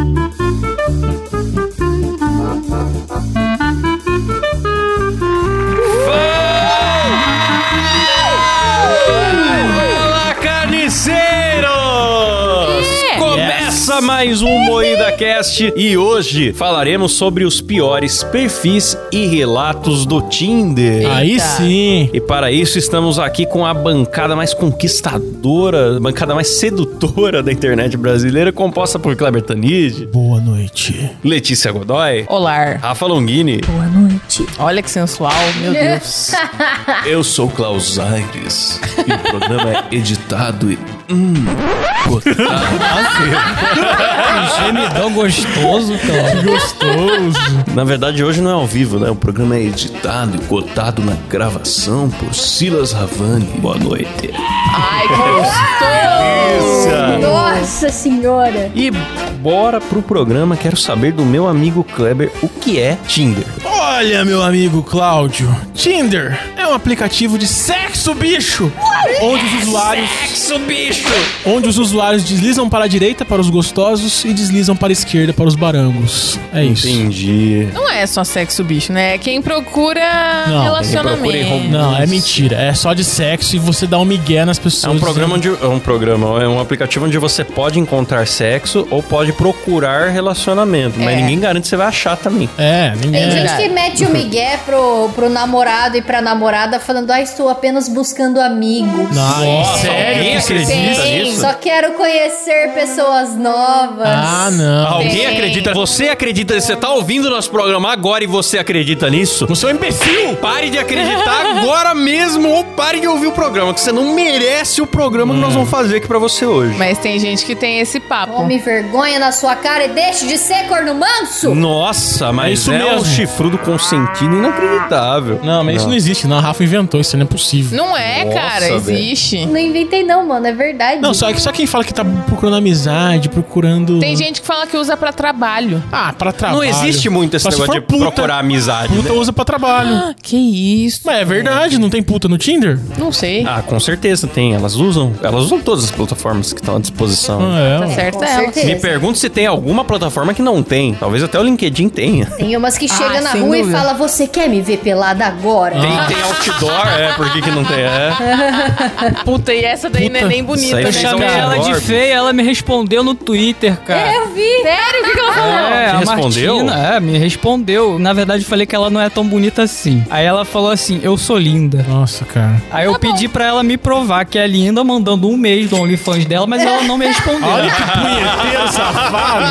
Olá, Moída Cast e hoje falaremos sobre os piores perfis e relatos do Tinder. Aí sim. E para isso estamos aqui com a bancada mais conquistadora, a bancada mais sedutora da internet brasileira, composta por Kleber Tanid, Boa noite. Letícia Godoy, Olá. Rafa Longini. Boa noite. Olha que sensual, meu Deus. Eu sou Klaus Aires e o programa é editado e. Hum, Gemidão gostoso, cara. Gostoso. Na verdade, hoje não é ao vivo, né? O programa é editado e cotado na gravação por Silas Ravani. Boa noite. Ai, que gostoso. Nossa senhora. E bora pro programa. Quero saber do meu amigo Kleber o que é Tinder. Olha, meu amigo Cláudio, Tinder é um aplicativo de sexo, bicho! Onde os usuários. Sexo, bicho! Onde os usuários deslizam para a direita para os gostosos e deslizam para a esquerda para os barangos. É isso. Entendi. Não é só sexo bicho, né? É quem procura Não, relacionamento. quem procura Não, é mentira. É só de sexo e você dá um migué nas É pessoas. um programa onde. É um programa, é um aplicativo onde você pode encontrar sexo ou pode procurar relacionamento. Mas É. ninguém garante que você vai achar também. É, ninguém. Tem gente que mete o migué pro, pro namorado e pra namorada falando, ah, estou apenas buscando amigos. Não, sério? alguém acredita? Sim, nisso? só quero conhecer pessoas novas. Ah, não. Alguém Tem. acredita? Você acredita? Você tá ouvindo o nosso programa agora e você acredita nisso? Você é um imbecil! Pare de acreditar agora mesmo ou pare de ouvir o programa, que você não merece o programa que nós vamos fazer aqui pra você hoje. Mas tem gente que tem esse papo. Tome vergonha na sua cara e deixe de ser corno manso. Nossa, mas É é, isso um mesmo. chifrudo consentido inacreditável. Não, mas isso não existe, não. A Rafa inventou, isso não é possível. Não é, Nossa, cara, velho. existe. Não inventei não, mano, é verdade. Não, só, só quem fala que tá procurando amizade, procurando. Tem gente que fala que usa pra trabalho. Ah, pra trabalho. Não existe muito esse Só se negócio de for puta. procurar amizade, Puta né? usa pra trabalho. Ah, que isso? Mas é verdade, não tem puta no Tinder? Não sei. Ah, com certeza tem. Elas usam. Elas usam todas as plataformas que estão à disposição. Ah, é. Tá certo com ela. certeza. Pergunto se tem alguma plataforma que não tem. Talvez até o LinkedIn tenha. Tem umas que chegam Ah, na rua e dúvida. fala, você quer me ver pelada agora? Tem, tem outdoor, é, por que, que não tem? É. Puta, e essa daí não é Puta. nem bonita. Eu né? fez chamei um ela de feia, ela me respondeu no Twitter, cara. Eu vi. Sério? O que, que ela falou? É, Te respondeu? Martina, é, me respondeu. Na verdade, eu falei que ela não é tão bonita assim. Aí ela falou assim: eu sou linda. Nossa, cara. Aí eu pedi pra ela me provar que é linda, mandando um mês do OnlyFans dela, mas ela não me respondeu. Olha que punheteiro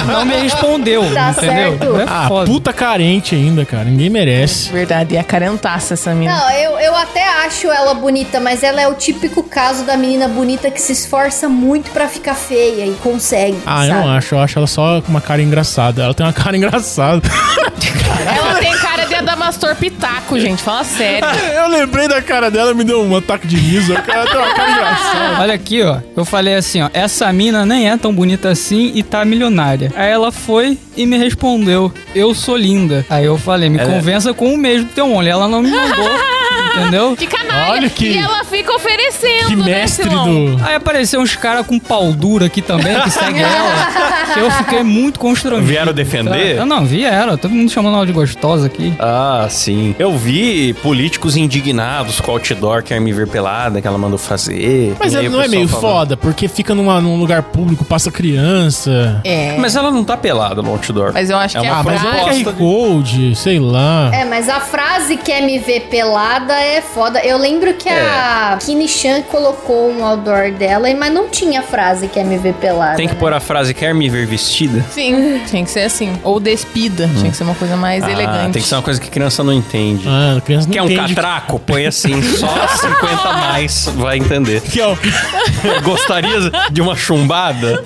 Não me respondeu, Tá entendeu? certo. É Ah, foda. puta carente ainda, cara. Ninguém merece. Verdade, e a carentaça essa mina. Não, eu, eu até acho ela bonita, mas ela é o típico caso da menina bonita que se esforça muito pra ficar feia e consegue. Ah, eu sabe? não acho. Eu acho ela só com uma cara engraçada. Ela tem uma cara engraçada. Ela tem cara de Adamastor Pitaco, gente. Fala sério. eu lembrei da cara dela, me deu um ataque de riso. A cara tem uma cara engraçada. Olha aqui, ó. Eu falei assim, ó. Essa mina nem é tão bonita assim e tá milionária. Aí ela foi e me respondeu: Eu sou linda. Aí eu falei: Me Ela é- convença com o mesmo do teu Only. Ela não me mandou. entendeu? Que canalha. Olha que- E ela fica oferecendo, Que né, mestre Silão? do. Aí apareceu uns caras com pau duro aqui também, que segue ela. que eu fiquei muito constrangido. Vieram defender? Eu não, vieram. Todo mundo chamando ela de gostosa aqui. Ah, sim. Eu vi políticos indignados com o outdoor quer me ver pelada, que ela mandou fazer. Mas ela não é meio falando. foda, porque fica numa, num lugar público, passa criança. É. Mas ela não tá pelada no outdoor. Mas eu acho É que uma a Ah, mas é um frase... QR Code, sei lá. É, mas a frase quer me ver pelada é foda. Eu lembro que a Kini Chan colocou um outdoor dela, mas não tinha a frase quer me ver pelada. Tem que né? pôr a frase quer me ver vestida? Sim, tinha que ser assim. Ou despida. Tinha que ser uma coisa mais Ah, elegante. tem que ser uma coisa que criança não entende. Ah, a criança não Quer um entende. catraco? Põe assim, só 50 a mais, vai entender. Que é o... Gostaria de uma chumbada?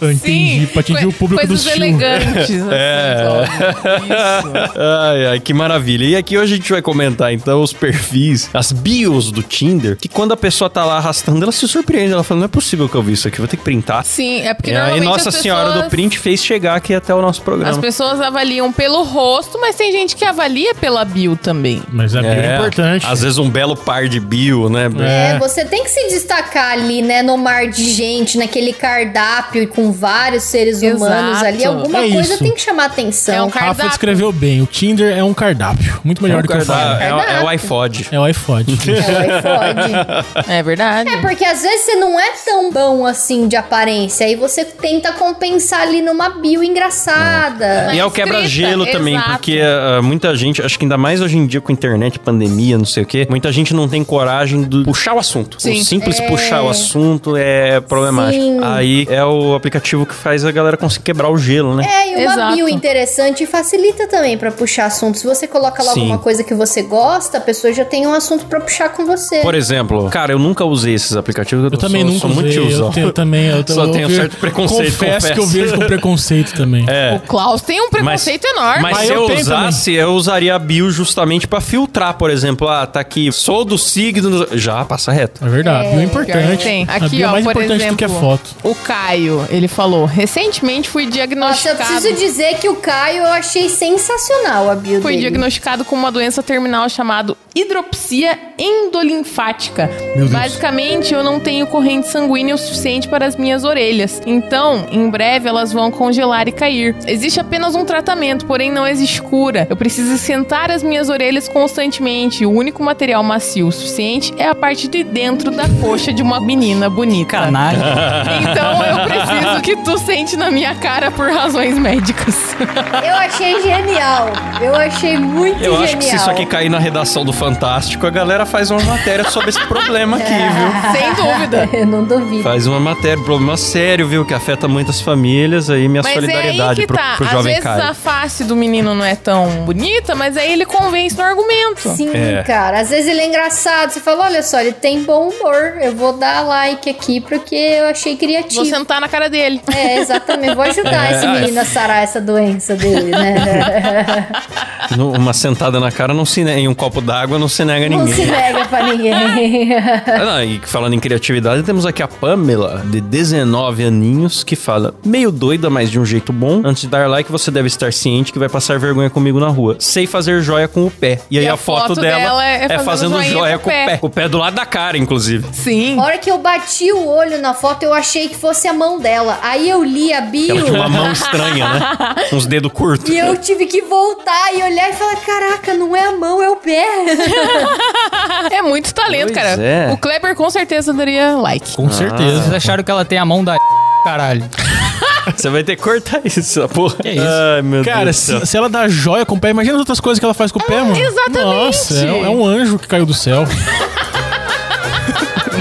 Eu entendi, pra atingir o público do Coisas filme. Elegantes. É. Assim, Isso. Ai, ai, que maravilha. E aqui hoje a gente vai comentar, então, os perfis, as bios do Tinder, que quando a pessoa tá lá arrastando, ela se surpreende. Ela fala, não é possível que eu vi isso aqui, vou ter que printar. Sim, é porque E aí, Nossa as Senhora pessoas... do Print fez chegar aqui até o nosso As programa. pessoas avaliam pelo rosto, mas tem gente que avalia pela bio também. Mas é, bem importante. Às vezes um belo par de bio, né? É, É. você tem que se destacar ali, né, no mar de gente, naquele cardápio com vários seres Exato. humanos ali, alguma É coisa isso. tem que chamar atenção. É um Rafa cardápio. descreveu bem. O Tinder é um cardápio. Muito melhor do que eu falo. é, é, é o iPod. É o iPhone. É, iPod. É verdade. É, porque às vezes você não é tão bom assim de aparência, aí você tenta compensar ali numa bio engraçada. E é o quebra-gelo também, exato. porque ah, muita gente, acho que ainda mais hoje em dia com internet, pandemia, não sei o quê, muita gente não tem coragem de puxar o assunto. Sim. O simples puxar o assunto é problemático. Sim. Aí é o aplicativo que faz a galera conseguir quebrar o gelo, né? É, e uma Exato. bio interessante facilita também pra puxar assunto. Se você coloca lá Sim. alguma coisa que você gosta, a pessoa já tem um assunto pra puxar com você. Por exemplo, cara, eu nunca usei esses aplicativos. Eu também sou, nunca sou muito usei. tiozão. Eu tenho também. Eu, Só eu tenho vejo- certo preconceito, Confesso que eu confesso. vejo com preconceito também. É. O Klaus tem um preconceito enorme. Mas Mas se eu eu, usasse, eu usaria a bio justamente pra filtrar, por exemplo. Ah, tá aqui, sou do signo. Já, passa reto. É verdade. É. bio é importante. tem. a Aqui, bio é ó, mais por importante do que a exemplo, foto. O Caio, ele falou: recentemente fui Nossa, eu diagnosticado. preciso dizer que o Caio eu achei sensacional a bio Fui dele. diagnosticado com uma doença terminal chamada hidropsia endolinfática. Deus. Basicamente, eu não tenho corrente sanguínea o suficiente para as minhas orelhas. Então, em breve elas vão congelar e cair. Existe apenas um tratamento, porém não existe cura. Eu preciso sentar as minhas orelhas constantemente. O único material macio o suficiente é a parte de dentro da coxa de uma menina bonita. Canalha. Então eu preciso que tu sente na minha cara por razões médicas. Eu achei genial. Eu achei muito Eu genial. acho que se isso aqui cair na redação do Fantástico, a galera faz uma matéria sobre esse problema aqui, viu? Sem dúvida. Eu não duvido. Faz uma matéria, um problema sério, viu? Que afeta muitas famílias. Aí minha Mas é aí solidariedade que pro, tá. pro Às jovem vezes Caio. a face do menino não é tão bonita, mas aí ele convence no argumento. Sim, É. cara. Às vezes ele é engraçado. Você fala, olha só, ele tem bom humor. Eu vou dar like aqui porque eu achei criativo. Vou sentar na cara dele. É, exatamente. Vou ajudar É. esse menino a sarar essa doença dele, né? No- Uma sentada na cara não se nega, em um copo d'água não se nega a Não ninguém. se nega pra ninguém. Ah, não, e falando em criatividade, temos aqui a Pamela, de 19 aninhos, que fala: meio doida, mas de um jeito bom. Antes de dar like, você deve estar ciente que vai passar vergonha comigo na rua. Sei fazer joia com o pé. E aí E a, a foto, foto dela, dela é é fazendo joia com o pé. pé. O pé do lado da cara, inclusive. Sim. A hora que eu bati o olho na foto, eu achei que fosse a mão dela. Aí eu li a bio. Ela tinha uma mão estranha, né? Uns dedos curtos. E eu tive que voltar e olhar e falar: caraca, não é a mão, é o pé. É muito talento, Pois cara. é. O Kleber com certeza daria like. Com certeza. Vocês acharam que ela tem a mão da caralho. Você vai ter que cortar isso, porra. Que isso? Ai, meu Cara, Deus céu. se, se ela dá joia com o pé, imagina as outras coisas que ela faz com o pé, mano. exatamente. Nossa, é, é um anjo que caiu do céu.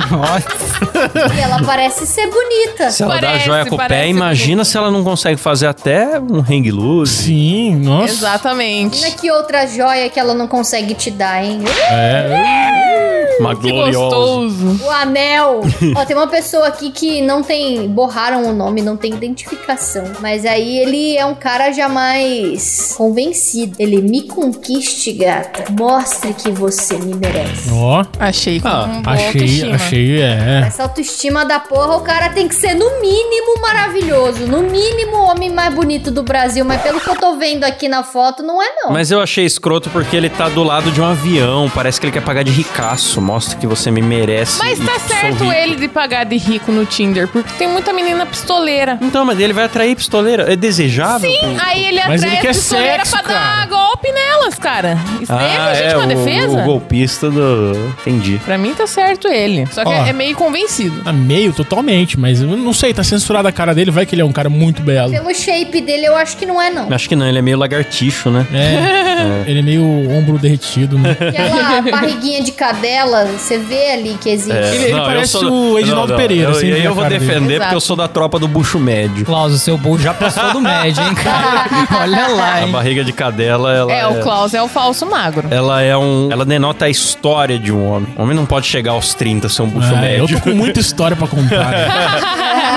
Nossa. E ela parece ser bonita. Se ela dá Parece, joia com o pé, imagina se ela não consegue fazer até um hang loose. Sim, nossa. Exatamente. Imagina que outra joia que ela não consegue te dar, hein? É. Uma Que gloriosa. gostoso. O anel. Ó, tem uma pessoa aqui que não tem. Borraram o nome, não tem identificação. Mas aí ele é um cara jamais convencido. Ele me conquiste, gata. Mostre que você me merece. Ó, Achei com Ah, um achei, autoestima. achei, é. Essa autoestima da porra, o cara tem que ser no mínimo maravilhoso. No mínimo o homem mais bonito do Brasil. Mas pelo que eu tô vendo aqui na foto, não é não. Mas eu achei escroto porque ele tá do lado de um avião. Parece que ele quer pagar de ricaço. Mostra que você me merece. Mas tá certo ele de pagar de rico no Tinder, porque tem muita menina pistoleira. Então, mas ele vai atrair pistoleira. É desejável? Sim, aí ele Mas atrai ele quer as pistoleiras sexo, pra dar cara. golpe nelas, cara. Isso daí é Ah, legítima é, o, defesa. o golpista do... Entendi. Pra mim tá certo ele. Só que Ó. é meio convencido. Tá meio, totalmente, mas eu não sei, tá censurada a cara dele, vai que ele é um cara muito belo. Pelo shape dele, eu acho que não é não. Acho que não, ele é meio lagartixo, né? É, ele é meio ombro derretido, né? Aquela barriguinha de cadela, você vê ali que existe. Ele- ele eu parece sou o Edinaldo Pereira, Eu, sem e ver aí a eu vou cara dele. defender porque Exato. eu sou da tropa do bucho médio. Klaus, o seu burro já passou do médio, hein, cara? Olha lá, A hein? barriga de cadela, ela É, o Klaus é o falso magro. Ela é um. Ela denota a história de um homem. O homem não pode chegar aos 30 ser um bucho É, eu médio. tô com muita história pra contar. né?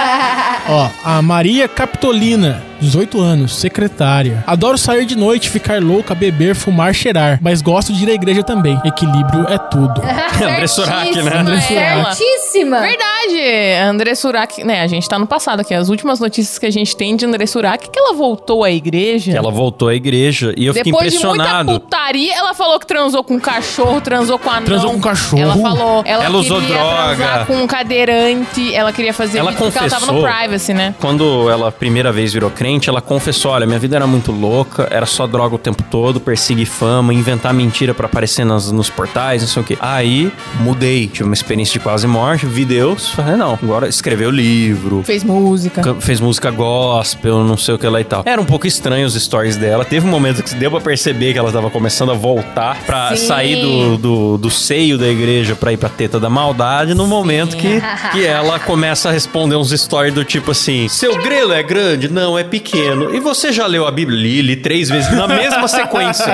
Ó, a Maria Capitolina, 18 anos, secretária. Adoro sair de noite, ficar louca, beber, fumar, cheirar. Mas gosto de ir à igreja também. Equilíbrio é tudo. André Surak, né? André Surak. Verdade! A André Surak, né? A gente tá no passado aqui. As últimas notícias que a gente tem de André Surak é que ela voltou à igreja. Ela voltou à igreja e eu fiquei Depois de impressionado. muita putaria, ela falou que transou com um cachorro, transou com anão. Transou com um cachorro? Ela falou, ela, Ela usou queria droga. transar com um cadeirante, ela queria fazer Ela vídeo porque ela tava no confessou. privacy, né? Quando ela a primeira vez virou crente, ela confessou: olha, minha vida era muito louca, era só droga o tempo todo, perseguir fama, inventar mentira pra aparecer nas, nos portais, não sei o quê. Aí mudei, tive uma experiência de quase morte, vi Deus, falei, não, agora escreveu livro. Fez música. ca- Fez música gospel, não sei o que lá e tal. Era um pouco estranho os stories dela. Teve um momento que deu pra perceber que ela tava começando a voltar pra Sim. sair do, do, do seio da igreja pra ir pra teta da maldade. No momento que, que ela começa a responder uns stories do tipo assim: Seu grelo é grande? Não, é pequeno. E você já leu a Bíblia? Li, li três vezes na mesma sequência.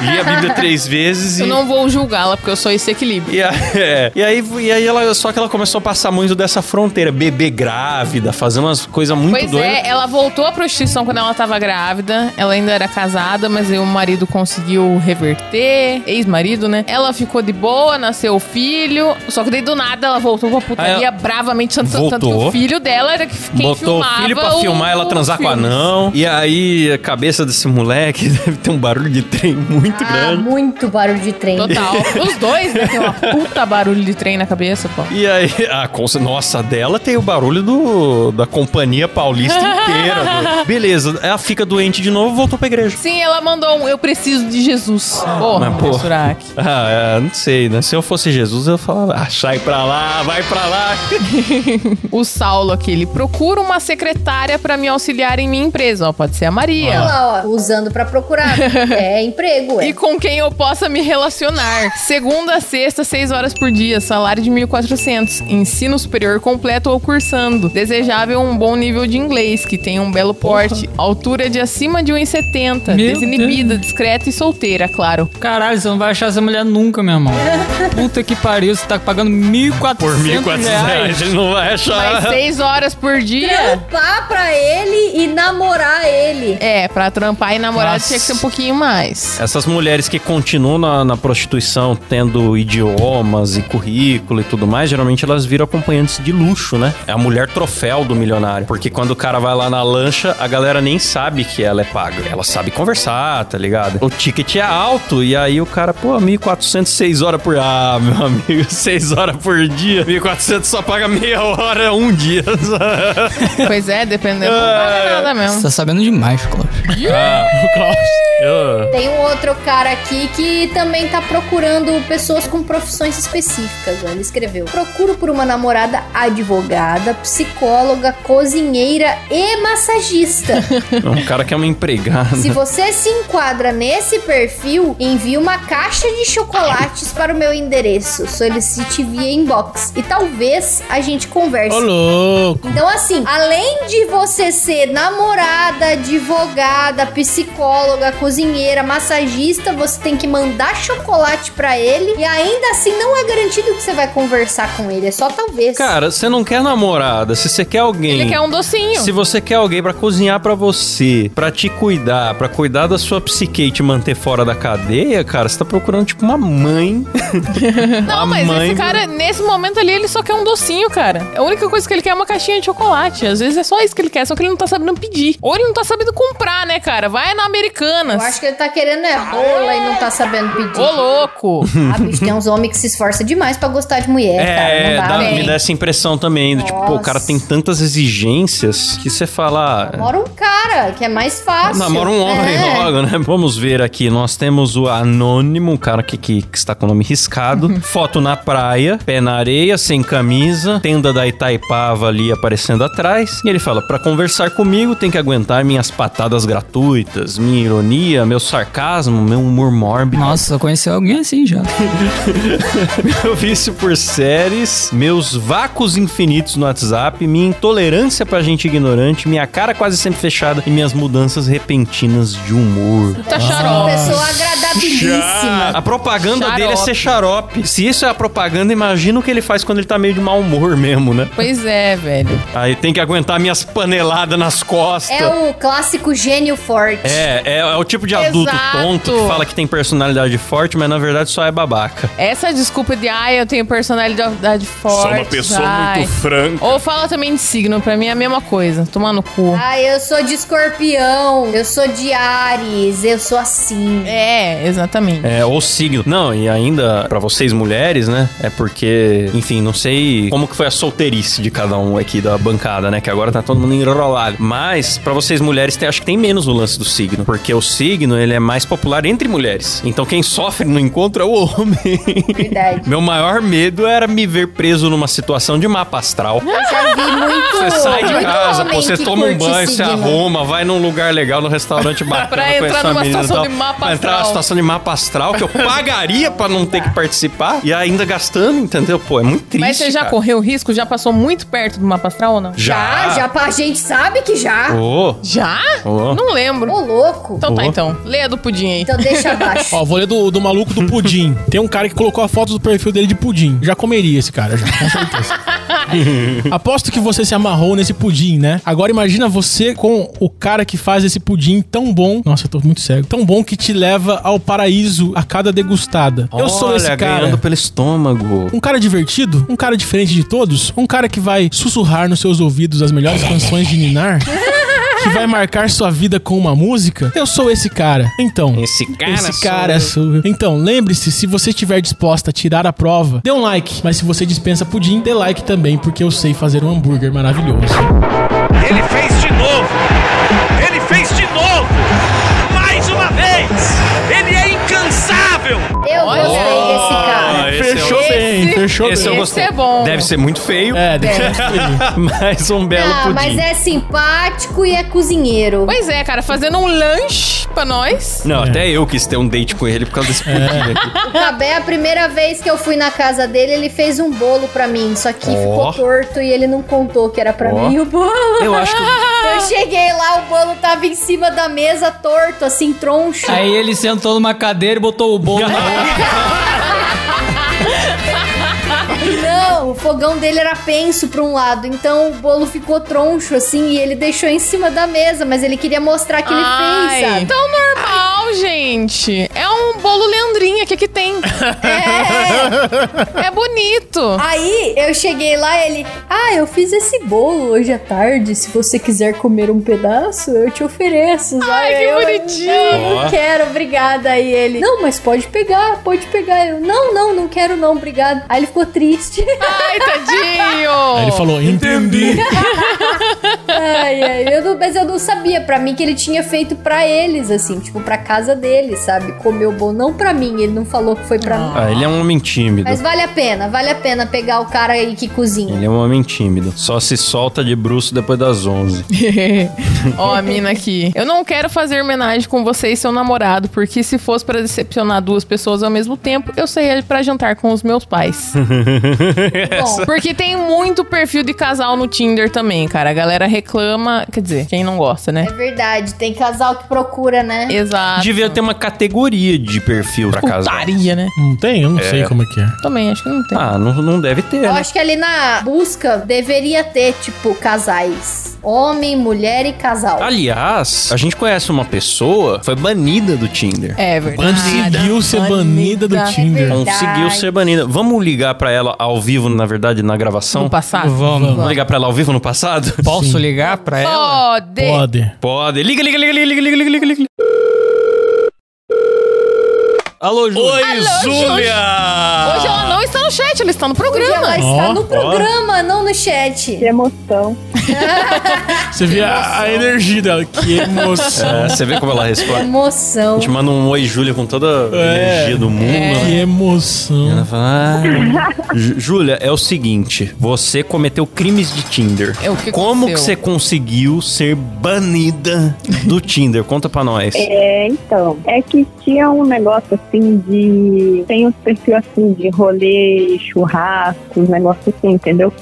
li a Bíblia três vezes e. Eu não vou julgá-la, porque eu sou esse equilíbrio. E, a- é, e aí, e aí ela, só que ela começou a passar muito dessa fronteira, bebê grávida, fazer umas coisas muito Pois doidas. é, ela voltou à prostituição quando ela tava grávida. Ela ainda era casada, mas aí o marido conseguiu reverter. Ex-marido, né? Ela ficou de boa, nasceu o filho. Só que daí do nada ela voltou pra putaria ela bravamente. Tanto, tanto que voltou. o filho dela era que- quem Botou o filmava filho pra o- filmar ela transar com anão. E aí, a cabeça desse moleque deve ter um barulho de trem muito Ah, grande. muito barulho de trem. Total. Os dois, né? Tem uma puta barulho de trem na cabeça, pô. E aí, a cons- nossa, dela tem o barulho do, da companhia paulista inteira. do- Beleza, ela fica doente de novo voltou pra igreja. Sim, ela mandou um Eu preciso de Jesus. Porra, Mas, pô. Surak. Ah, é, não sei, né? Se eu fosse Jesus, eu falava, ah, sai pra lá, vai pra lá. O Saulo aqui, ele procura uma secretária pra me auxiliar em minha empresa. Ó, pode ser a Maria. Olha lá, ó, usando pra procurar. é emprego, é. E com quem eu possa me relacionar. Segunda a sexta, seis horas por dia, salário de 1.400. Ensino superior completo ou cursando. Desejável um bom nível de inglês, que tenha um belo porte. Altura de acima de 1,70. Meu Desinibida, discreta e solteira, claro. Caralho, você não vai achar essa mulher nunca, meu irmão. Puta que pariu, você tá pagando 1.400 Por 1.400 reais, ele não vai achar. Mas seis horas por dia... Trampar pra ele e namorar ele. É, pra trampar e namorar Nossa. tinha que ser um pouquinho mais. Essas mulheres que continuam na, na prostituição tendo idiomas e currículo e tudo mais, geralmente elas viram acompanhantes de luxo, né? É a mulher troféu do milionário. Porque quando o cara vai lá na lancha, a galera nem sabe que ela é paga. Ela sabe conversar, tá ligado? O ticket é alto e aí o cara, pô, 1.400, 6 horas por... Ah, meu amigo, 6 horas por dia. 1.400 só paga meia hora, um dia. Pois é, dependendo, não paga nada Você mesmo. tá sabendo demais, Cláudio. O Klaus. Eu- Tem um outro cara aqui que também tá procurando pessoas com profissões específicas. ó. Ele escreveu: Procuro por uma namorada advogada, psicóloga, cozinheira e massagista. É um cara que é uma empregada. Se você se enquadra nesse perfil, envie uma caixa de chocolates para o meu endereço. Solicite via inbox. E talvez a gente converse. Ô, louco. Então, assim, além de você ser namorada, advogada, psicóloga, cozinheira, massagista, você tem que mandar chocolate pra ele. E ainda assim, não é garantido que você vai conversar com ele. É só talvez. Cara, você não quer namorada, se você quer alguém. Ele quer um docinho. Se você quer alguém pra cozinhar pra você, pra te cuidar, pra cuidar da sua psique e te manter fora da cadeia, cara, você tá procurando tipo uma mãe. Não, A mas mãe- esse cara, nesse momento ali, ele só quer um docinho, cara. A única coisa que ele quer é uma caixinha de chocolate. Às vezes é só isso que ele quer, só que ele não tá sabendo pedir. Ou ele não tá sabendo comprar, né, cara? Vai na Americanas. Eu acho que ele tá querendo é rola e não tá sabendo pedir. Ô, louco! Ah, bicho, tem uns homens que se esforçam demais pra gostar de mulher, cara. É, dá, me dá essa impressão também. do Tipo, pô, o cara tem tantas exigências que você fala. ah, Namora um cara, que é mais fácil. Namora um homem É. logo, né? Vamos ver aqui. Nós temos o anônimo, um cara que, que, que está com o nome riscado. Foto na praia, pé na areia, sem camisa, tenda da Itaipava ali aparecendo atrás. E ele fala: pra conversar comigo tem que aguentar minhas patadas gratuitas, minha ironia, meu sarcasmo, meu humor mórbido. Nossa, eu conheci alguém assim já. Meu vício por séries, meus vácuos infinitos no WhatsApp, minha intolerância pra gente ignorante, minha cara quase sempre fechada e minhas mudanças repentinas de humor. Tá Uma xarope. pessoa agradabilíssima. A propaganda Xarope. dele é ser xarope. Se isso é a propaganda, imagina o que ele faz quando ele tá meio de mau humor mesmo, né? Pois é, velho. Aí tem que aguentar minhas paneladas nas costas. É o clássico gênio forte. É, é, é o tipo de adulto Exato. tonto que fala que tem personalidade forte, mas na verdade só é babaca. Essa desculpa de, ai, eu tenho personalidade forte. Sou uma pessoa ai. muito franca. Ou fala também de signo, pra mim é a mesma coisa. Tomar no cu. Ai, eu sou de escorpião, eu sou de Ares, eu sou assim. É, exatamente. É, ou signo. Não, e ainda pra vocês mulheres, né? É porque, enfim, não sei como que foi a solteirice de cada um aqui da bancada, né? Que agora tá todo mundo enrolado. Mas pra vocês mulheres, tem- acho que tem menos o lance do signo, porque o signo, ele é mais popular entre mulheres. Então quem sofre no encontro é o homem. Verdade. Meu maior medo era me ver preso numa situação de mapa astral. Eu já vi muito. Você sai de casa, pô, você toma um banho, você arruma, vai num lugar legal, num restaurante bacana. Pra conhecer entrar uma numa menina situação de mapa Pra entrar numa astral. situação de mapa astral que eu pagaria pra não ter que participar e ainda gastando, entendeu? Pô, é muito triste. Mas você já cara. correu risco? Já passou muito perto do mapa astral ou não? Já, já, pa- a gente sabe que já. Ô, Já? ô. Não lembro. Ô, louco. Então tá, Oh. então. Leia do pudim aí. Então deixa abaixo. Ó, vou ler do, do maluco do pudim. Tem um cara que colocou a foto do perfil dele de pudim. Já comeria esse cara, já, com certeza. Aposto que você se amarrou nesse pudim, né? Agora imagina você com o cara que faz esse pudim tão bom. Nossa, eu tô muito cego. Tão bom que te leva ao paraíso a cada degustada. eu sou Olha, esse cara. ganhando pelo estômago. Um cara divertido, um cara diferente de todos, um cara que vai sussurrar nos seus ouvidos as melhores canções de Ninar, que vai marcar sua vida com uma música. Eu sou esse cara. Então, Esse cara esse sou cara eu. sou eu. Então, lembre-se, se você estiver disposta a tirar a prova, dê um like. Mas se você dispensa pudim, dê like também, porque eu sei fazer um hambúrguer maravilhoso. Ele fez de novo! Ele fez de novo! Mais uma vez! Ele é incansável! Eu gostei desse cara. Ah, esse Fechou é o- bem, fechou Esse eu gostei. é bom. Deve ser muito feio, É, deve ser muito feliz. mas um belo Ah, pudim. mas é simpático e é cozinheiro. Pois é, cara, fazendo um lanche pra nós. Não, É. até eu quis ter um date com ele por causa desse pudim aqui. O Cabé, a primeira vez que eu fui na casa dele, ele fez um bolo pra mim. Só que Ó. ficou torto e ele não contou que era pra Ó. mim o bolo. Eu acho que Eu cheguei lá, o bolo tava em cima da mesa, torto, assim, troncho. Aí ele sentou numa cadeira e botou o bolo na boca. O fogão dele era penso pra um lado, então o bolo ficou troncho, assim, e ele deixou em cima da mesa, mas ele queria mostrar que ele Ai, fez, sabe? Tão normal, gente. É um bolo Leandrinha que aqui tem. É. É bonito. Aí eu cheguei lá e ele, ah, eu fiz esse bolo hoje à tarde. Se você quiser comer um pedaço, eu te ofereço. sabe? Ai, que eu, bonitinho. Não, Ó. não quero, obrigada. Aí ele, não, mas pode pegar, pode pegar. Eu, não, não, não quero não, obrigado. Aí ele ficou triste. Ai, tadinho. Aí ele falou, entendi. ai, ai, eu não- mas eu não sabia pra mim que ele tinha feito pra eles, assim, tipo, pra casa dele, sabe? Comer o bolo, não pra mim. Ele não falou que foi pra mim. Ah, ele é um homem tímido. Mas vale a pena, vale a pena pegar o cara aí que cozinha. Ele é um homem tímido. Só se solta de bruxo depois das 11. Ó, a mina aqui. Eu não quero fazer homenagem com você e seu namorado, porque se fosse pra decepcionar duas pessoas ao mesmo tempo, eu saía pra jantar com os meus pais. Bom, Porque tem muito perfil de casal no Tinder também, cara. A galera reclama, quer dizer, quem não gosta, né? é verdade, tem casal que procura, né? Exato. Devia ter uma categoria de perfil pra casar. Putaria, né? Não tem? Eu não sei como é que é. Também, acho que não tem. Ah, não, não deve ter, Eu né? acho que ali na busca deveria ter, tipo, casais. Homem, mulher e casal. Aliás, a gente conhece uma pessoa, foi banida do Tinder. É verdade. Conseguiu ser banida do Tinder. verdade. Conseguiu ser banida. Vamos ligar pra ela ao vivo, na verdade, na gravação? No passado? Vamos. Vamos ligar pra ela ao vivo no passado? Posso ligar pra ela? Pode. Pode. Pode. Liga, liga, liga, liga, liga, liga, liga, liga. Alô, Júlio. Oi, Alô, Júlia! Hoje ela não está no chat, ela está no Hoje programa. ela está Ó, no programa, não no chat. Que emoção. Você vê a, a energia dela. Que emoção. É, você vê como ela responde. Emoção. A gente manda um oi, Júlia, com toda a É. energia do mundo. né? Que emoção. Ela fala, ah, Jú- Júlia, é o seguinte, você cometeu crimes de Tinder. É, o que Como que aconteceu? você conseguiu ser banida do Tinder? Conta pra nós. É, então, é que tinha um negócio assim de. Tem os perfis assim de rolê rolê, churrasco, uns negócios assim, entendeu?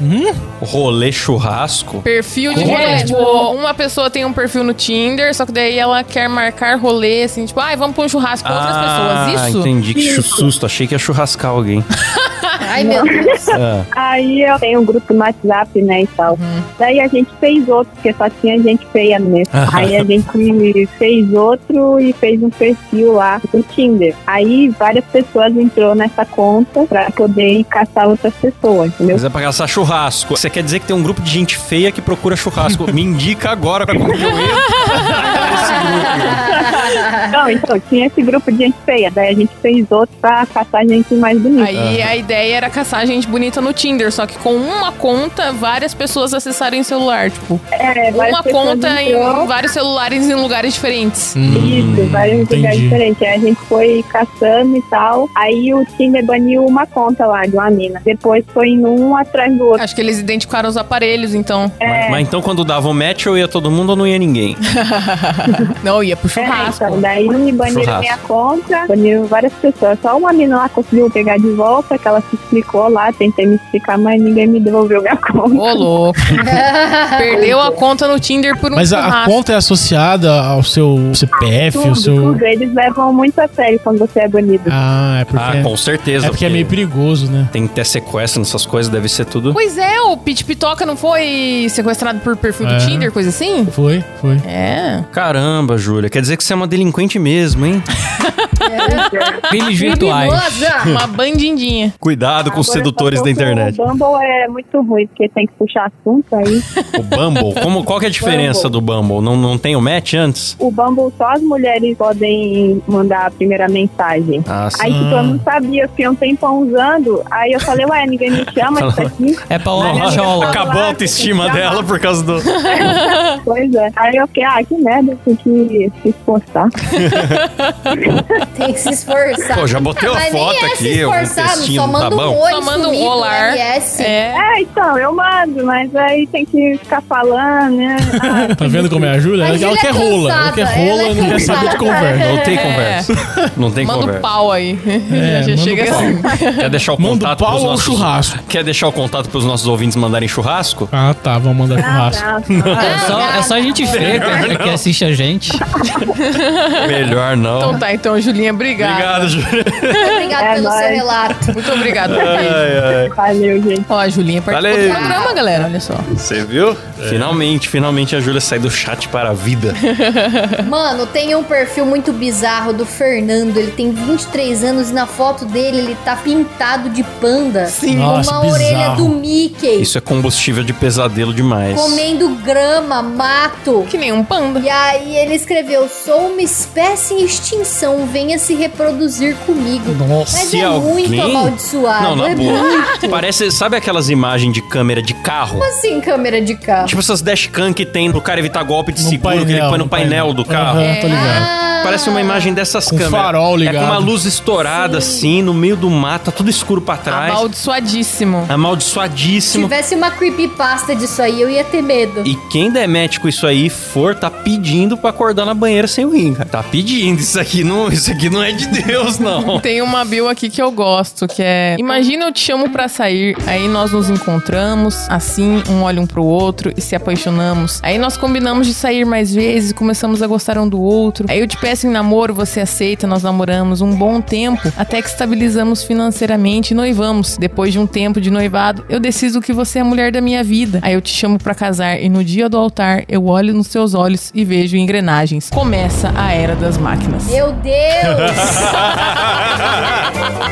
Rolê churrasco. Perfil de Como é? Tipo, uma pessoa tem um perfil no Tinder, só que daí ela quer marcar rolê, assim, tipo, ai, vamos pra um churrasco com outras Ah, pessoas. Isso? entendi. Que susto. Achei que ia churrascar alguém. Ai, meu Deus. Ah, Aí eu tenho um grupo no WhatsApp, né, e tal. Daí a gente fez outro, porque só tinha gente feia mesmo. Aí a gente fez outro e fez um perfil lá no Tinder. Aí várias pessoas entrou nessa conta pra poder caçar outras pessoas, entendeu? mas é pra caçar churrasco. Você quer dizer que tem um grupo de gente feia que procura churrasco? Me indica agora como que eu entro. Não, então, tinha esse grupo de gente feia. Daí a gente fez outro pra caçar gente mais bonita. Aí a ideia era caçar gente bonita no Tinder, só que com uma conta, várias pessoas acessarem o celular. Tipo, É, várias uma pessoas conta entrou. em vários celulares em lugares diferentes. Isso, vários lugares entendi. diferentes. Aí a gente foi caçando e tal. Aí o Tinder baniu uma conta lá de uma mina. Depois foi indo um atrás do outro. Acho que eles identificaram os aparelhos, então. Mas, mas então quando dava um match, eu ia todo mundo ou não ia ninguém? Não, ia pro É, churrasco. então, daí me baniram Churrasco. minha conta, baniram várias pessoas. Só uma mina lá conseguiu pegar de volta, que ela se explicou lá, tentei me explicar, mas ninguém me devolveu minha conta. Ô, louco. Perdeu a conta no Tinder por um Mas a, a conta é associada ao seu CPF, o Tudo, seu. tudo. Eles levam muito a sério quando você é banido. Ah, é porque. Ah, com certeza. é porque é meio perigoso, né? Tem que ter sequestro nessas coisas, deve ser tudo. Pois é, o Pit Pitoca não foi sequestrado por perfil É. do Tinder, coisa assim? Foi, foi. É. Caramba, Júlia. Quer dizer que você é uma delinquente mesmo, hein? Crimes virtuais. Criminosa. Uma bandindinha. Cuidado com os Agora, sedutores da internet. O Bumble é muito ruim, porque tem que puxar assunto aí. O Bumble. Como, qual que é a diferença do Bumble? Não, não tem o match antes? O Bumble só as mulheres podem mandar a primeira mensagem. Ah, sim. Aí, tipo, eu não sabia, eu fiquei um tempão usando. Aí eu falei, ué, ninguém me chama isso aqui. É pra Chola. acabou a autoestima dela por causa do. Pois é. Aí eu fiquei, ah, que merda, tem que se esforçar. Tem que se esforçar. Pô, já botei uma Mas nem foto é aqui, se um esforçar, textinho, só tá manda bom? um oi Só manda um. RS. É. É, então, eu mando, mas aí tem que ficar falando, né? Ah, Tá vendo como é a Júlia? Ela, Júlia ela é quer rola. Ela quer rola ela é não quer saber de conversa. Não tem É. conversa. Não tem Manda o conversa. pau aí. É, Já manda chega pau. assim. Quer deixar o Manda o contato pau pros ou o nossos... churrasco? Quer deixar o contato pros nossos ouvintes mandarem churrasco? Ah, tá. Vamos mandar churrasco. ah, É só, é só gente feia que, que assiste a gente. Melhor não. Então tá, então, Julinha, obrigada. Obrigado, Júlia. Obrigado É pelo seu nóis. relato. Muito obrigado. Ai, ai. valeu, gente. Ó, a Julinha participou Valeu. do programa, galera. Olha só. Você viu? Finalmente, finalmente a Júlia sai do chat para a vida. Mano, tem um perfil muito bizarro do Fernando. Ele tem 23 anos e na foto dele ele tá pintado de panda. Sim. Nossa, uma bizarro. orelha do Mickey. Isso é combustível de pesadelo demais. Comendo grama, mato. Que nem um panda. E aí ele escreveu: Sou uma espécie em extinção, venha se reproduzir comigo. Nossa. Mas Se é muito alguém- amaldiçoado. Não, na é boa. muito. Parece, sabe aquelas imagens de câmera de carro? Como assim, câmera de carro? Tipo essas dashcam que tem pro cara evitar golpe de No seguro, que ele põe no painel, do carro. Aham, tô ligado. Ah, Parece uma imagem dessas Com câmeras. farol ligado. É com uma luz estourada assim, no meio do mato, tá tudo escuro pra trás. Amaldiçoadíssimo. Se Amaldiçoadíssimo. tivesse uma creepypasta disso aí, eu ia ter medo. E quem der match com isso aí for, tá pedindo pra acordar na banheira sem o rim, cara. Tá pedindo. Isso aqui não, isso aqui não é de Deus, não. Tem uma bio aqui que eu gosto, que é... Imagina eu te chamo pra sair, aí nós nos encontramos, assim, um olha um pro outro e se apaixonamos. Aí nós combinamos de sair mais vezes e começamos a gostar um do outro. Aí eu te peço em namoro, você aceita, nós namoramos um bom tempo, até que estabilizamos financeiramente e noivamos. Depois de um tempo de noivado, eu decido que você é a mulher da minha vida. Aí eu te chamo pra casar e no dia do altar, eu olho nos seus olhos e vejo engrenagens. Começa a era das máquinas. Meu Deus!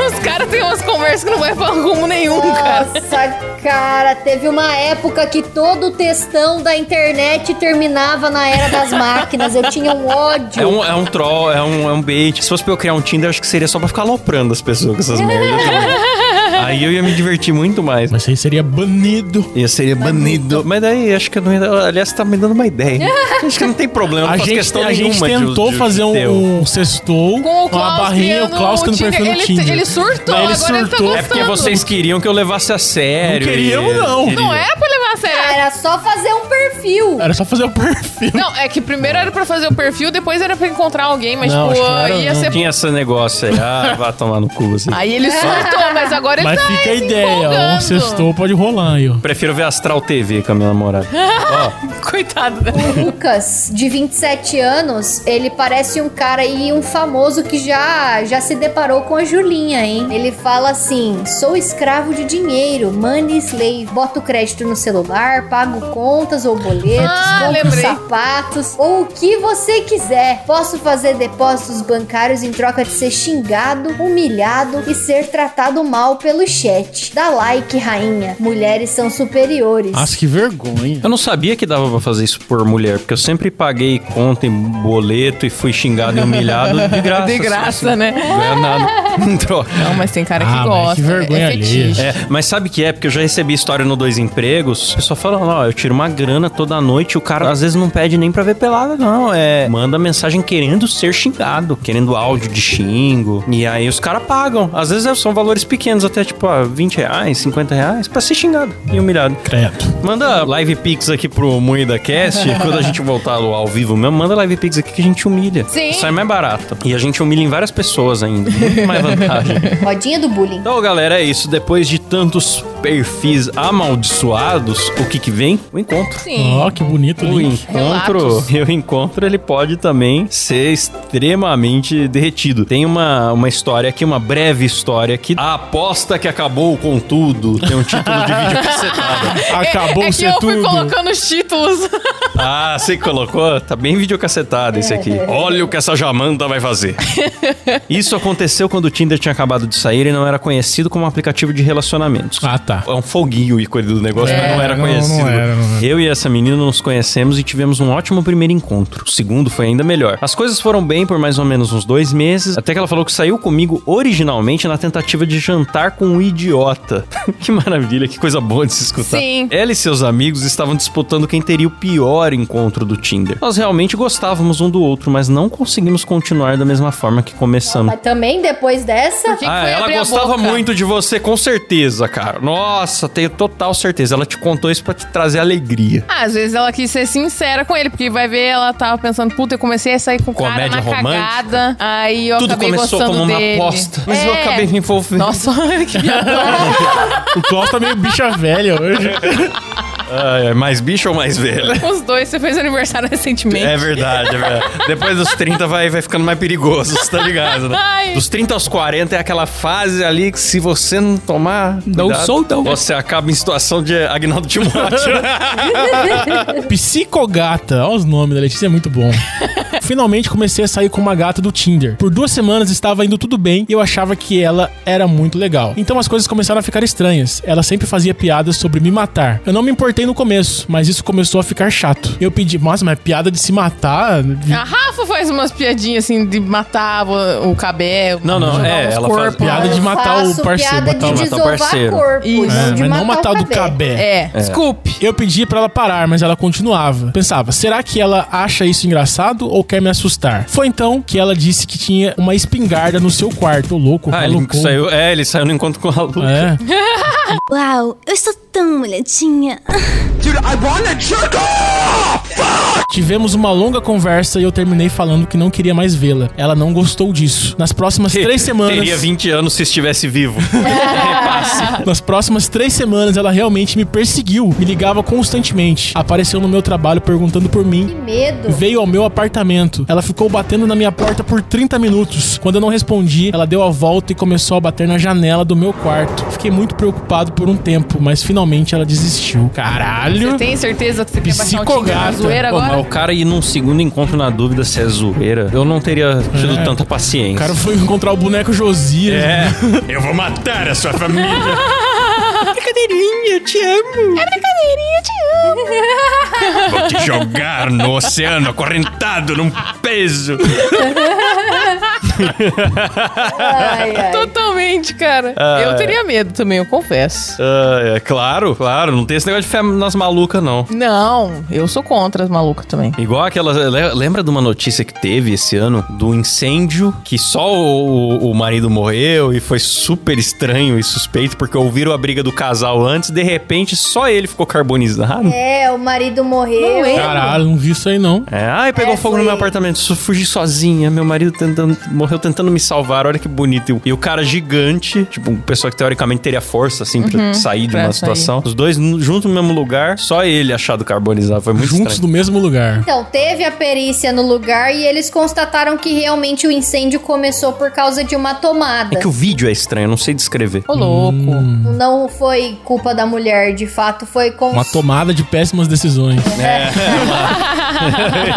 Os caras têm umas conversas que não vai pra rumo nenhum, cara. Nossa, cara, teve uma época que todo o textão da internet terminava na era das máquinas. Eu tinha um ódio. É um, é um troll, é um, é um bait. Se fosse pra eu criar um Tinder, acho que seria só pra ficar aloprando as pessoas com essas merdas. Aí eu ia me divertir muito mais. Mas aí seria banido. Ia seria banido. Mas daí acho que eu não ia. Aliás, você tá me dando uma ideia. acho que não tem problema. A gente, questão a gente de- tentou de- fazer de ter um, um sextou, Com Klaus barrinha, o Klaus que no perfil ele- Tinder. ele surtou, Daí ele agora ele tá surtou. É porque vocês queriam que eu levasse a sério. Não queríamos, e- não. queriam. Não é pra levar a sério. Era só fazer um perfil. Era só fazer o perfil. Não, é que primeiro era pra fazer o perfil, depois era pra encontrar alguém, mas Não, tipo, era, ia não. ser. Tinha esse negócio aí. Ah, vai tomar no cu, assim. Aí ele surtou, mas agora ele Mas tá fica a se ideia, ó. Um sextou pode rolar aí, ó. Prefiro ver Astral TV com a minha namorada. Ó, Coitado. O Lucas, de 27 anos, ele parece um cara aí, um famoso que já, já se deparou com a Julinha, hein? Ele fala assim: sou escravo de dinheiro, money slave. Boto crédito no celular, pago contas ou boletos, Ah, compro lembrei. sapatos, ou o que você quiser. Posso fazer depósitos bancários em troca de ser xingado, humilhado e ser tratado mal pelo chat. Dá like, rainha. Mulheres são superiores. Nossa, que vergonha. eu não sabia que dava pra fazer isso por mulher, porque eu sempre paguei conta em boleto e fui xingado e humilhado de graça. De assim, graça, assim. né? Não ganha nada. Em troca. Não, mas tem cara que Ah, mas gosta. que vergonha é fetiche. É, mas sabe o que é? Porque eu já recebi história no Dois Empregos. O pessoal fala, ó, eu tiro uma grana toda noite. O cara às vezes não pede nem pra ver pelada, não. É, manda mensagem querendo ser xingado, querendo áudio de xingo. E aí os caras pagam. Às vezes é, são valores pequenos, até tipo, ó, 20 reais, 50 reais, pra ser xingado e humilhado. Credo. Manda live pix aqui pro Moída Cast. quando a gente voltar ao ao vivo mesmo, manda live pix aqui que a gente humilha. Sim. Sai mais barato. E a gente humilha em várias pessoas ainda. Muito mais vantagem. Rodinha do bullying. Então, galera, é isso. Depois de tantos perfis amaldiçoados, o que que vem? O encontro. Sim. Ó, que bonito O link. encontro, Relatos. e o encontro ele pode também ser extremamente derretido. Tem uma, uma história aqui, uma breve história aqui. A aposta que acabou com tudo. Tem um título de vídeo cacetada. Acabou é que ser eu fui tudo. colocando os títulos. Ah, você que colocou? Tá bem videocacetado esse aqui. Olha o que essa Jamanta vai fazer. Isso aconteceu quando o Tinder tinha acabado de sair e não era conhecido como um aplicativo de relacionamentos. Ah, tá. É um foguinho o ícone do negócio, É, mas não era não, conhecido. não era, não era. Eu e essa menina nos conhecemos e tivemos um ótimo primeiro encontro. O segundo foi ainda melhor. As coisas foram bem por mais ou menos uns dois meses, até que ela falou que saiu comigo originalmente na tentativa de jantar com um idiota. que maravilha, que coisa boa de se escutar. Sim. Ela e seus amigos estavam disputando quem teria o pior encontro do Tinder. Nós realmente gostávamos um do outro, mas não conseguimos continuar da mesma forma que começamos. Mas também depois dessa. Ah, foi ela abrir a gostava boca? muito de você, com certeza, cara. Nossa, tenho total certeza. Ela te contou isso pra te trazer alegria. Ah, às vezes ela quis ser sincera com ele, porque vai ver, ela tava pensando, puta, eu comecei a sair com o cara Comédia na romântica. cagada. Aí eu Tudo acabei começou gostando como uma dele. aposta, mas eu É. acabei me envolvendo. Nossa, que. O Klaus tá meio bicha velha hoje. Ah, mais bicho ou mais velho? Os dois, você fez aniversário recentemente. É verdade, é verdade. Depois dos 30 vai, vai ficando mais perigoso, você tá ligado, né? Ai. Dos 30 aos 40 é aquela fase ali que se você não tomar. Não cuidado, sou, não. Você acaba em situação de Agnaldo Timóteo. Psicogata. Olha os nomes da Letícia, é muito bom. Finalmente comecei a sair com uma gata do Tinder. Por duas semanas estava indo tudo bem e eu achava que ela era muito legal. Então as coisas começaram a ficar estranhas. Ela sempre fazia piadas sobre me matar. Eu não me importei no começo, mas isso começou a ficar chato. Eu pedi, nossa, mas piada de se matar? A Rafa faz umas piadinhas assim de matar o, o cabelo. Não, não, é, ela faz corpos. piada de Eu matar o parceiro, Piada matar o- de matar o desovar parceiro. corpo, Isso. É, não de mas matar, não matar o do cabé. cabé. É, desculpe. Eu pedi pra ela parar, mas ela continuava. Pensava, será que ela acha isso engraçado ou quer me assustar? Foi então que ela disse que tinha uma espingarda no seu quarto. Ô, louco, ah, ele malucou. saiu, é, ele saiu no encontro com a Lu. É. Uau, eu estou tão molhadinha. Tivemos uma longa conversa e eu terminei falando que não queria mais vê-la. Ela não gostou disso. Nas próximas três semanas. Teria 20 anos se estivesse vivo. Nas próximas três semanas, ela realmente me perseguiu, me ligava constantemente. Apareceu no meu trabalho perguntando por Que mim. medo. Veio ao meu apartamento. Ela ficou batendo na minha porta por 30 minutos. Quando eu não respondi, ela deu a volta e começou a bater na janela do meu quarto. Fiquei muito preocupado por um tempo, mas finalmente ela desistiu. Caralho! Você tem certeza que você quer baixar um Tinder na Psicogata. zoeira Pô, o cara ir num segundo encontro na dúvida se é zoeira, eu não teria tido É. tanta O paciência. cara foi encontrar o boneco Josias. É, eu vou matar a sua família. Brincadeirinha, eu te amo. É brincadeirinha, eu te amo. Vou te jogar no oceano acorrentado num peso. Ai, ai. Totalmente, cara. Ah, eu é. teria medo também, eu confesso. Ah, é claro, claro. Não tem esse negócio de fé nas malucas, não. Não, eu sou contra as malucas também. Igual aquela. le- Lembra de uma notícia que teve esse ano do incêndio que só o, o marido morreu e foi super estranho e suspeito porque ouviram a briga do casal antes, de repente só ele ficou carbonizado. É, o marido morreu. Não? Caralho, não vi isso aí não. É, ai, pegou É, fogo no foi- meu apartamento, fugi sozinha, meu marido tentando, morreu tentando me salvar, olha que bonito. E o cara gigante, tipo, uma pessoa que teoricamente teria força, assim, pra sair de pra uma sair. situação. Os dois juntos no mesmo lugar, só ele achado carbonizado, foi muito Juntos estranho. no mesmo lugar. Então, teve a perícia no lugar e eles constataram que realmente o incêndio começou por causa de uma tomada. É que o vídeo é estranho, eu não sei descrever. Ô, louco. Não foi culpa da mulher, de fato, foi com... Uma tomada de péssimas decisões.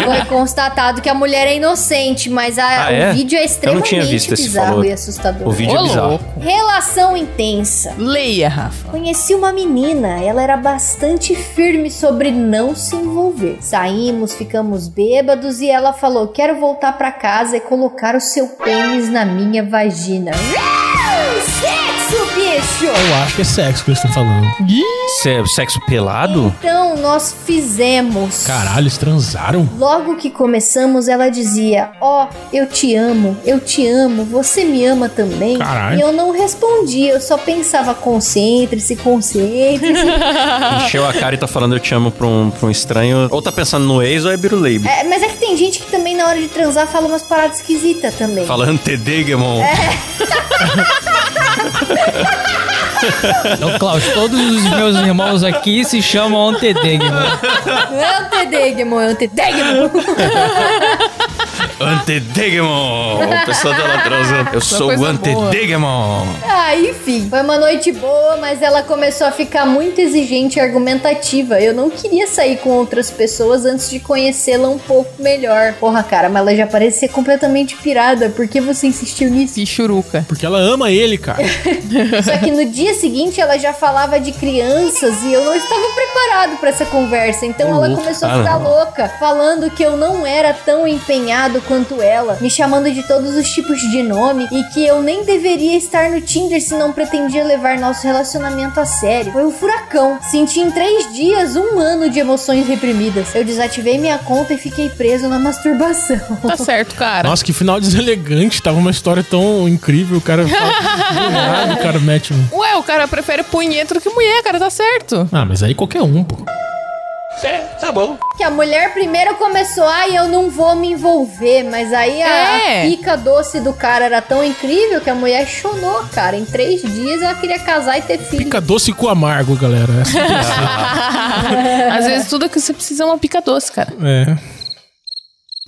Foi constatado que a mulher é inocente, mas a- Ah, é? o vídeo é Eu não extremamente tinha visto esse bizarro e assustador. O vídeo Ô, é bizarro. louco. Relação intensa. Leia, Rafa. Conheci uma menina, ela era bastante firme sobre não se envolver. Saímos, ficamos bêbados e ela falou: Quero voltar pra casa e colocar o seu pênis na minha vagina. Uau, Sexo! Eu acho que é sexo que eles estão falando. Cê- é sexo pelado? Então nós fizemos. Caralho, eles transaram? Logo que começamos, ela dizia: Ó, eu te amo, eu te amo, você me ama também. Caralho. E eu não respondia, eu só pensava: concentre-se, concentre-se. Encheu a cara e tá falando eu te amo pra um, pra um estranho. Ou tá pensando no ex ou é biruleibe. É, mas é que tem gente que também na hora de transar fala umas paradas esquisitas também. Falando Tedegemon. Então, Klaus, todos os meus irmãos aqui se chamam Antedegma. Não é o Tedegmon, é o Tedegmon. Antedegemon! O pessoal tá lá transando. Eu sou o Antedegemon! ah, enfim, foi uma noite boa, mas ela começou a ficar muito exigente e argumentativa. Eu não queria sair com outras pessoas antes de conhecê-la um pouco melhor. Porra, cara, mas ela já parecia completamente pirada. Por que você insistiu nisso? Pichuruca. Porque ela ama ele, cara. Só que no dia seguinte ela já falava de crianças e eu não estava preparado para essa conversa. Então ela começou a ficar não. louca, falando que eu não era tão empenhado quanto ela, me chamando de todos os tipos de nome e que eu nem deveria estar no Tinder se não pretendia levar nosso relacionamento a sério. Foi um furacão. Senti em três dias um ano de emoções reprimidas. Eu desativei minha conta e fiquei preso na masturbação. Tá certo, cara. Nossa, que final deselegante. Tava uma história tão incrível. O cara fala. nada, o cara mete um. Ué, o cara prefere punheta do que mulher, cara, tá certo. Ah, mas aí qualquer um, pô. Que a mulher primeiro começou, ai, eu não vou me envolver, mas aí a, É. a pica doce do cara era tão incrível que a mulher chonou, cara. Em três dias ela queria casar e ter filho. Fica doce com amargo, galera. Essa- Às vezes tudo que você precisa é uma pica doce, cara. É.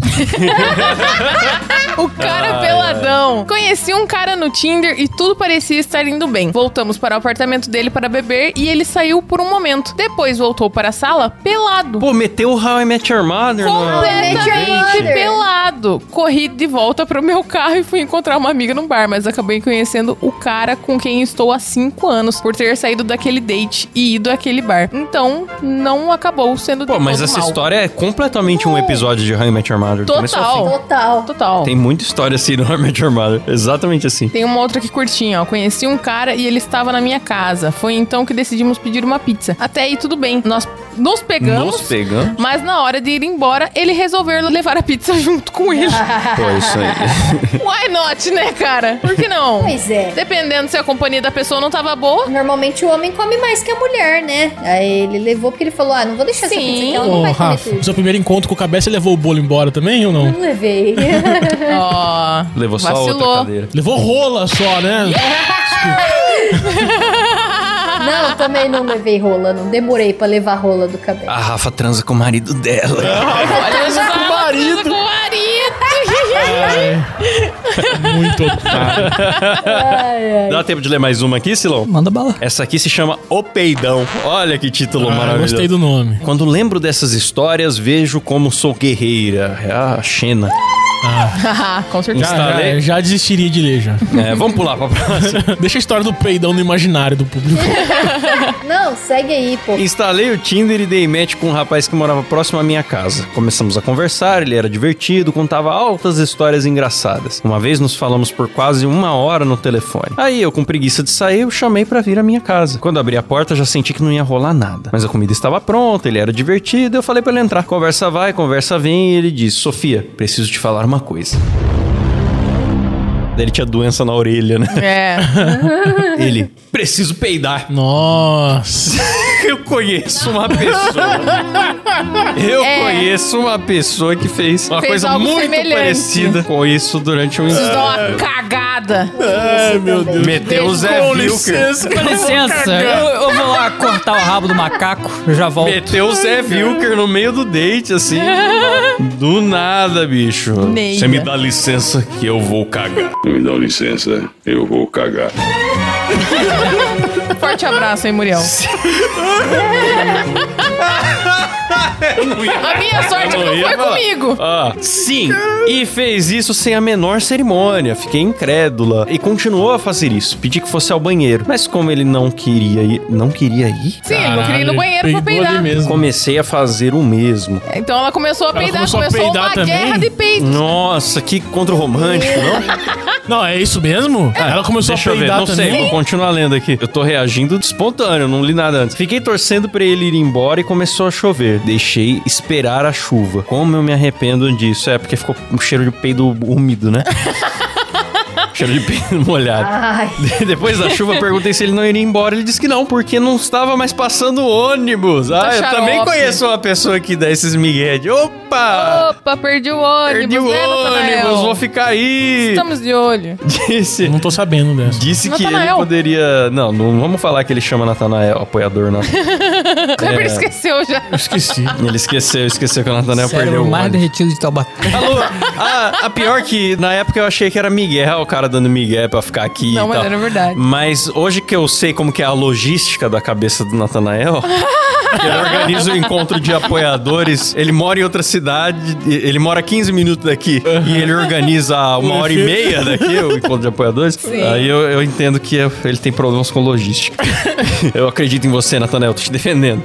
O cara peladão. Conheci um cara no Tinder e tudo parecia estar indo bem. Voltamos para o apartamento dele para beber e ele saiu por um momento. Depois voltou para a sala pelado. Pô, meteu o How I Met Your Mother Completamente pelado. Corri de volta pro meu carro e fui encontrar uma amiga no bar, mas acabei conhecendo o cara com quem estou há cinco anos por ter saído daquele date e ido àquele bar. Então, não acabou sendo de Pô, mas todo essa mal. história é completamente um episódio de How I Met Your Mother. Total. Total. Total. Tem muita história assim no How I Met Your Mother. Exatamente assim. Tem uma outra aqui curtinha, ó. Conheci um cara e ele estava na minha casa. Foi então que decidimos pedir uma pizza. Até aí tudo bem. Nós nos pegamos. Nos pegando. Mas na hora de ir embora, ele resolveu levar a pizza junto com ele. Pô, isso aí. Why not, né, cara? Por que não? Pois é. Dependendo se a companhia da pessoa não tava boa. Normalmente o homem come mais que a mulher, né? Aí ele levou porque ele falou: ah, não vou deixar essa Sim. pizza aqui, ela não Ô, vai comer Rafa, tudo. seu primeiro encontro com o cabeça, você levou o bolo embora também ou não? Não levei. Ó. Levou só a outra vacilou. cadeira. Levou rola só, né? Não, também não levei rola, não demorei pra levar rola do cabelo. A Rafa transa com o marido dela. Olha só, com o marido. Com o marido. Muito otário. Dá tempo de ler mais uma aqui, Silão? Manda bala. Essa aqui se chama O Peidão. Olha que título Ah, maravilhoso. gostei do nome. Quando lembro dessas histórias, vejo como sou guerreira. É a Xena. Com Já, certeza. Instalei. já, já desistiria de ler já. É, vamos pular pra próxima. Deixa a história do peidão no imaginário do público. Não, segue aí, pô. Instalei o Tinder e dei match com um rapaz que morava próximo à minha casa. Começamos a conversar, ele era divertido, contava altas histórias engraçadas. Uma vez nos falamos por quase uma hora no telefone. Aí eu, com preguiça de sair, eu chamei pra vir à minha casa. Quando abri a porta, já senti que não ia rolar nada. Mas a comida estava pronta, ele era divertido, eu falei pra ele entrar. Conversa vai, conversa vem, e ele disse: Sofia, preciso te falar uma coisa. Daí ele tinha doença na orelha, né? É. Ele, preciso peidar. Nossa. Eu conheço uma pessoa. Eu É. conheço uma pessoa que fez uma Fez coisa muito semelhante. parecida com isso durante um Preciso dar uma cagada. Ai, meu Deus. Meteu o Zé Com Vilker. licença. Com licença, eu, eu vou lá cortar o rabo do macaco, eu já volto. Meteu o Zé Vilker no meio do date, assim. Do nada, bicho. Neida. Você me dá licença que eu vou cagar. Me dá licença, eu vou cagar. Forte abraço, hein, Muriel. A minha sorte não foi falar. comigo. Ah, sim, e fez isso sem a menor cerimônia. Fiquei incrédula e continuou a fazer isso. Pedi que fosse ao banheiro, mas como ele não queria ir, não queria ir, Sim, eu não queria ir no banheiro pra peidar. mesmo. comecei a fazer o mesmo. Então ela começou a Ela peidar, começou a começou, peidar uma também? guerra de peitos. Nossa, que contra romântico, não? Não, é isso mesmo? Ela começou Deixa a eu ver, peidar não também. sei, vou continuar lendo aqui. Eu tô reagindo espontâneo, não li nada antes. Fiquei torcendo pra ele ir embora e começou a chover. Deixei esperar a chuva. Como eu me arrependo disso? É porque ficou um cheiro de peido úmido, né? cheiro de peido molhado. Ai. Depois da chuva, perguntei se ele não iria embora. Ele disse que não, porque não estava mais passando ônibus. Ah, eu também conheço uma pessoa que dá esses migué de opa! Opa, perdi o ônibus, Perdi o né, ônibus, vou ficar aí. Estamos de olho. Disse. Não tô sabendo dessa. Disse que ele poderia. Não, não vamos falar que ele chama Natanael, apoiador, não. O Kleber É. esqueceu já. Eu esqueci. Ele esqueceu, esqueceu que o Natanael perdeu o mais ônibus. derretido de Taubaté. Alô, a, a pior que na época eu achei que era Miguel, o cara dando Miguel pra ficar aqui Não, e mas tal. era verdade. Mas hoje que eu sei como que é a logística da cabeça do Natanael, ele organiza o encontro de apoiadores, ele mora em outra cidade, ele mora 15 minutos daqui, e ele organiza uma hora e meia daqui o encontro de apoiadores. Aí eu, eu entendo que ele tem problemas com logística. eu acredito em você, Natanael, tô te defendendo.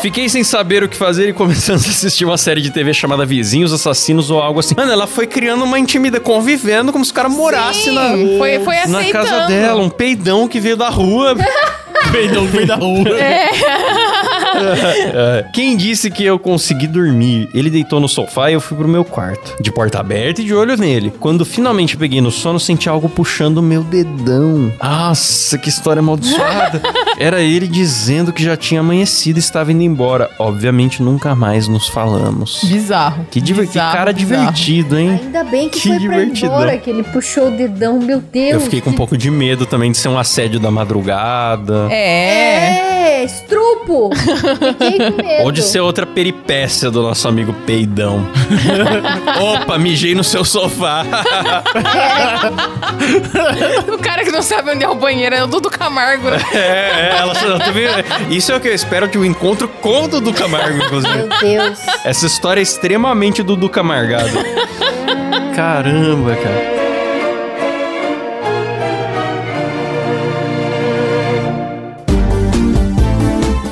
Fiquei sem saber o que fazer e começamos a assistir uma série de TV chamada Vizinhos Assassinos ou algo assim. Mano, ela foi criando uma intimidade, convivendo como se o cara morasse Sim, na, foi, foi na casa dela, um peidão que veio da rua. Peidão no meio da rua. É. Quem disse que eu consegui dormir? Ele deitou no sofá e eu fui pro meu quarto, de porta aberta e de olho nele. Quando finalmente peguei no sono, senti algo puxando o meu dedão. Nossa, que história amaldiçoada. Era ele dizendo que já tinha amanhecido e estava indo embora. Obviamente nunca mais nos falamos. Bizarro. Que, diver... que Bizarro, cara bizarro. divertido, hein? Ainda bem que, Que foi pra divertidão. embora, que ele puxou o dedão, meu Deus. Eu fiquei com um pouco de medo também de ser um assédio da madrugada. É. É, estrupo. Fiquei com medo. Ou de ser outra peripécia do nosso amigo Peidão. Opa, mijei no seu sofá. O cara que não sabe onde é o banheiro é o Dudu Camargo. né? é, é, ela só teve... Isso é o que eu espero de um encontro com o Dudu Camargo, inclusive. Meu Deus. Essa história é extremamente Dudu Camargado. Caramba, cara.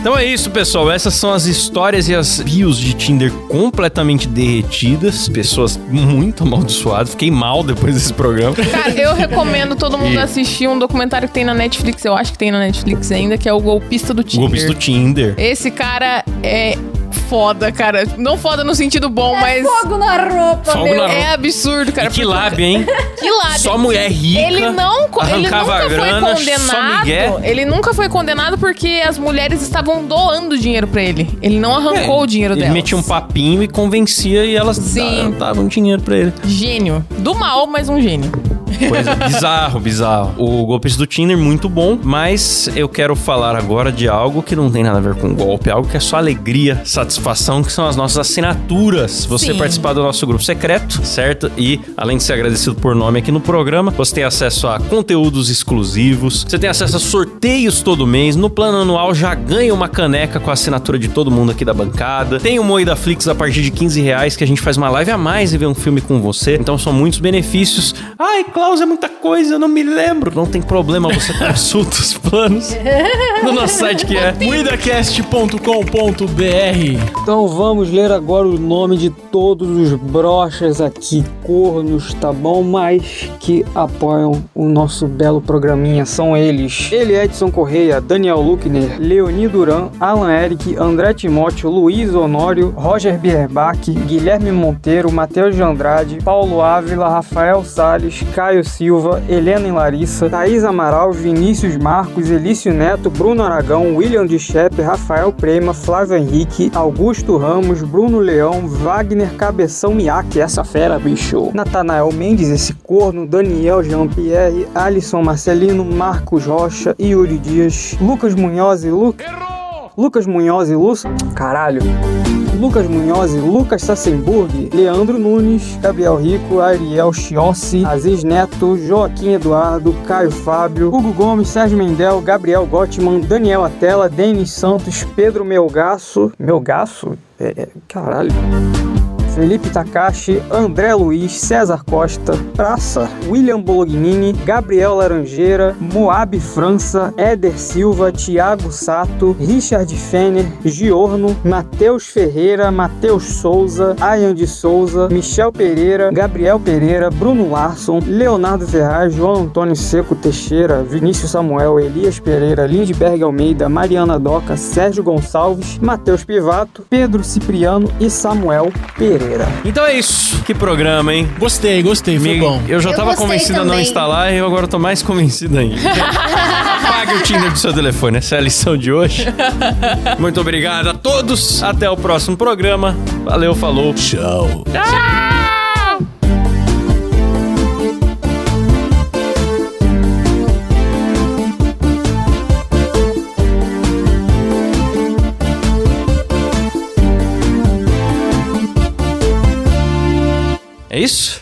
Então é isso, pessoal. Essas são as histórias e as bios de Tinder completamente derretidas. Pessoas muito amaldiçoadas. Fiquei mal depois desse programa. Cara, eu recomendo todo mundo E- assistir um documentário que tem na Netflix, eu acho que tem na Netflix ainda, que é o Golpista do O Tinder. golpista do Tinder. Esse cara é foda, cara. Não foda no sentido bom, mas Fogo na roupa, Fogo meu. na roupa. é absurdo, cara. E que lábio, hein? Que lábio. Só mulher rica. Ele não, ele nunca grana, foi condenado. Ele nunca foi condenado porque as mulheres estavam doando dinheiro pra ele. Ele não arrancou o dinheiro É, Ele delas. metia um papinho e convencia e elas Sim. davam dinheiro pra ele. Gênio. Do mal, mas um gênio. Coisa bizarro, bizarro. O golpes do Tinder, muito bom, mas eu quero falar agora de algo que não tem nada a ver com golpe, algo que é só alegria, satisfação, que são as nossas assinaturas. Você Sim. participar do nosso grupo secreto, certo? E, além de ser agradecido por nome aqui no programa, você tem acesso a conteúdos exclusivos, você tem acesso a sorteios todo mês. No plano anual já ganha uma caneca com a assinatura de todo mundo aqui da bancada. Tem o Moída Flix a partir de 15 reais, que a gente faz uma live a mais e vê um filme com você. Então são muitos benefícios. Ai, Klaus, é muita coisa, eu não me lembro. Não tem problema, você consulta os planos no nosso site que é Muidacast.com.br Então vamos ler agora o nome de todos os brochas aqui, cornos, tá bom? Mas que apoiam o nosso belo programinha. São eles: Ele Edson Correia, Daniel Luckner, Leoni Duran, Alan Eric, André Timóteo, Luiz Honório, Roger Bierbach, Guilherme Monteiro, Matheus de Andrade, Paulo Ávila, Rafael Sales, Caio Silva, Helena e Larissa, Thaís Amaral, Vinícius Marcos, Elício Neto, Bruno Aragão, William de Shepp, Rafael Prema, Flávio Henrique, Augusto Ramos, Bruno Leão, Wagner Cabeção Miak, essa fera, bicho. Natanael Mendes, esse corno, Daniel Jean-Pierre, Alisson Marcelino, Marcos Rocha, Yuri Dias, Lucas Munhoz e Lu... Lucas Munhoz e Luz... Caralho. Lucas Munhoz, Lucas Sassenburg, Leandro Nunes, Gabriel Rico, Ariel Chiossi, Aziz Neto, Joaquim Eduardo, Caio Fábio, Hugo Gomes, Sérgio Mendel, Gabriel Gottman, Daniel Atela, Denis Santos, Pedro Melgaço. Melgaço? É, é, caralho. Felipe Takashi, André Luiz, César Costa, Praça, William Bolognini, Gabriel Laranjeira, Moab França, Éder Silva, Thiago Sato, Richard Fenner, Giorno, Matheus Ferreira, Matheus Souza, Ayan de Souza, Michel Pereira, Gabriel Pereira, Bruno Larson, Leonardo Ferraz, João Antônio Seco Teixeira, Vinícius Samuel, Elias Pereira, Lindberg Almeida, Mariana Doca, Sérgio Gonçalves, Matheus Pivato, Pedro Cipriano e Samuel Pereira. Então é isso. Que programa, hein? Gostei, gostei, foi Me- bom. Eu já Eu tava convencido a não também. instalar e eu agora tô mais convencido ainda. Pague o Tinder do seu telefone. Essa é a lição de hoje. Muito obrigado a todos. Até o próximo programa. Valeu, falou. Tchau. É isso?